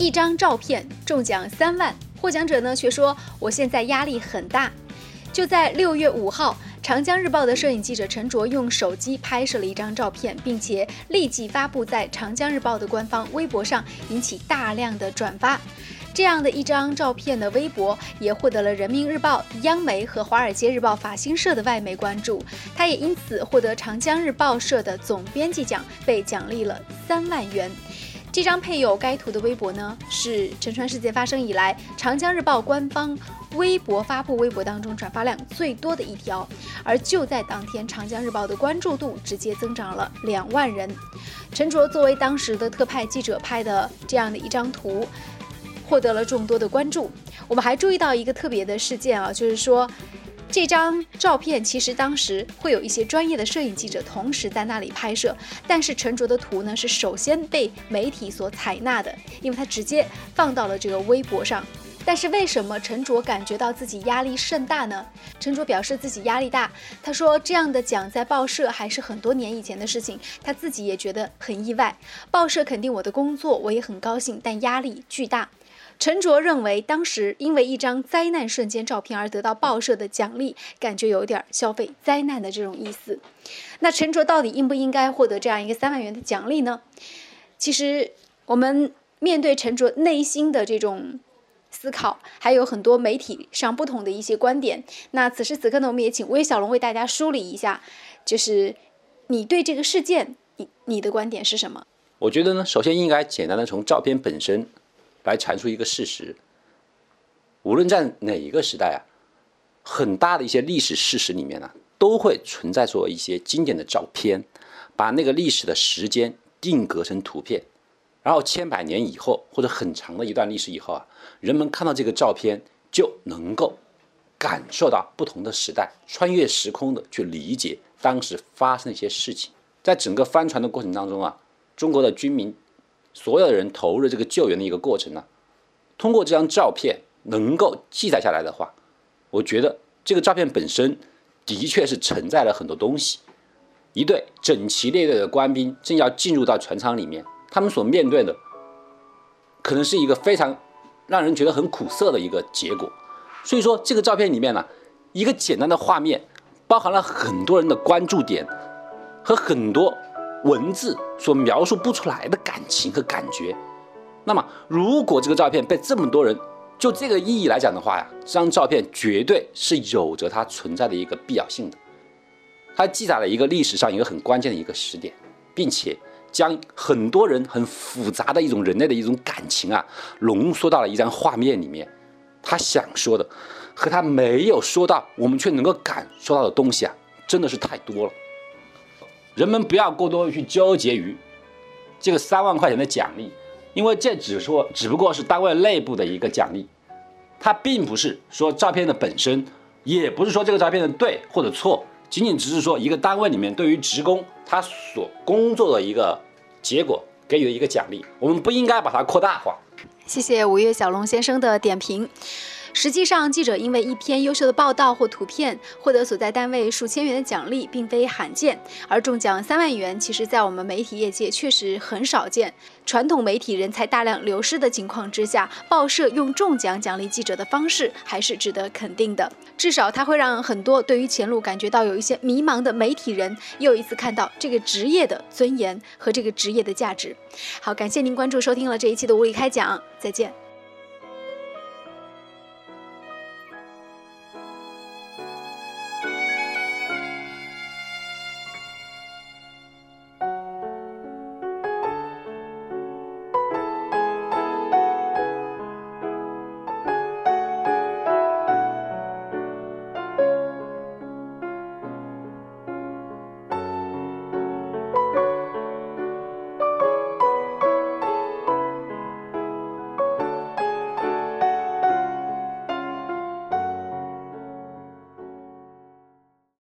一张照片中奖三万，获奖者呢却说我现在压力很大。就在六月五号，长江日报的摄影记者陈卓用手机拍摄了一张照片，并且立即发布在长江日报的官方微博上，引起大量的转发。这样的一张照片的微博也获得了人民日报、央媒和华尔街日报法新社的外媒关注，他也因此获得长江日报社的总编辑奖，被奖励了三万元。这张配有该图的微博呢，是沉船事件发生以来长江日报官方微博发布微博当中转发量最多的一条。而就在当天，长江日报的关注度直接增长了两万人。陈卓作为当时的特派记者拍的这样的一张图。获得了众多的关注。我们还注意到一个特别的事件啊，就是说，这张照片其实当时会有一些专业的摄影记者同时在那里拍摄，但是陈卓的图呢是首先被媒体所采纳的，因为他直接放到了这个微博上。但是为什么陈卓感觉到自己压力甚大呢？陈卓表示自己压力大，他说这样的奖在报社还是很多年以前的事情，他自己也觉得很意外。报社肯定我的工作，我也很高兴，但压力巨大。陈卓认为，当时因为一张灾难瞬间照片而得到报社的奖励，感觉有点消费灾难的这种意思。那陈卓到底应不应该获得这样一个三万元的奖励呢？其实，我们面对陈卓内心的这种思考，还有很多媒体上不同的一些观点。那此时此刻呢，我们也请魏小龙为大家梳理一下，就是你对这个事件，你你的观点是什么？我觉得呢，首先应该简单的从照片本身。来阐述一个事实：无论在哪一个时代啊，很大的一些历史事实里面呢，都会存在着一些经典的照片，把那个历史的时间定格成图片，然后千百年以后或者很长的一段历史以后啊，人们看到这个照片就能够感受到不同的时代，穿越时空的去理解当时发生的一些事情。在整个帆船的过程当中啊，中国的军民。所有的人投入这个救援的一个过程呢，通过这张照片能够记载下来的话，我觉得这个照片本身的确是承载了很多东西。一队整齐列队的官兵正要进入到船舱里面，他们所面对的可能是一个非常让人觉得很苦涩的一个结果。所以说，这个照片里面呢，一个简单的画面，包含了很多人的关注点和很多。文字所描述不出来的感情和感觉，那么如果这个照片被这么多人就这个意义来讲的话呀，这张照片绝对是有着它存在的一个必要性的。它记载了一个历史上一个很关键的一个时点，并且将很多人很复杂的一种人类的一种感情啊，浓缩到了一张画面里面。他想说的和他没有说到，我们却能够感受到的东西啊，真的是太多了。人们不要过多的去纠结于这个三万块钱的奖励，因为这只说只不过是单位内部的一个奖励，它并不是说照片的本身，也不是说这个照片的对或者错，仅仅只是说一个单位里面对于职工他所工作的一个结果给予的一个奖励，我们不应该把它扩大化。谢谢五月小龙先生的点评。实际上，记者因为一篇优秀的报道或图片获得所在单位数千元的奖励，并非罕见。而中奖三万元，其实在我们媒体业界确实很少见。传统媒体人才大量流失的情况之下，报社用中奖奖励记者的方式，还是值得肯定的。至少，它会让很多对于前路感觉到有一些迷茫的媒体人，又一次看到这个职业的尊严和这个职业的价值。好，感谢您关注收听了这一期的无理开讲，再见。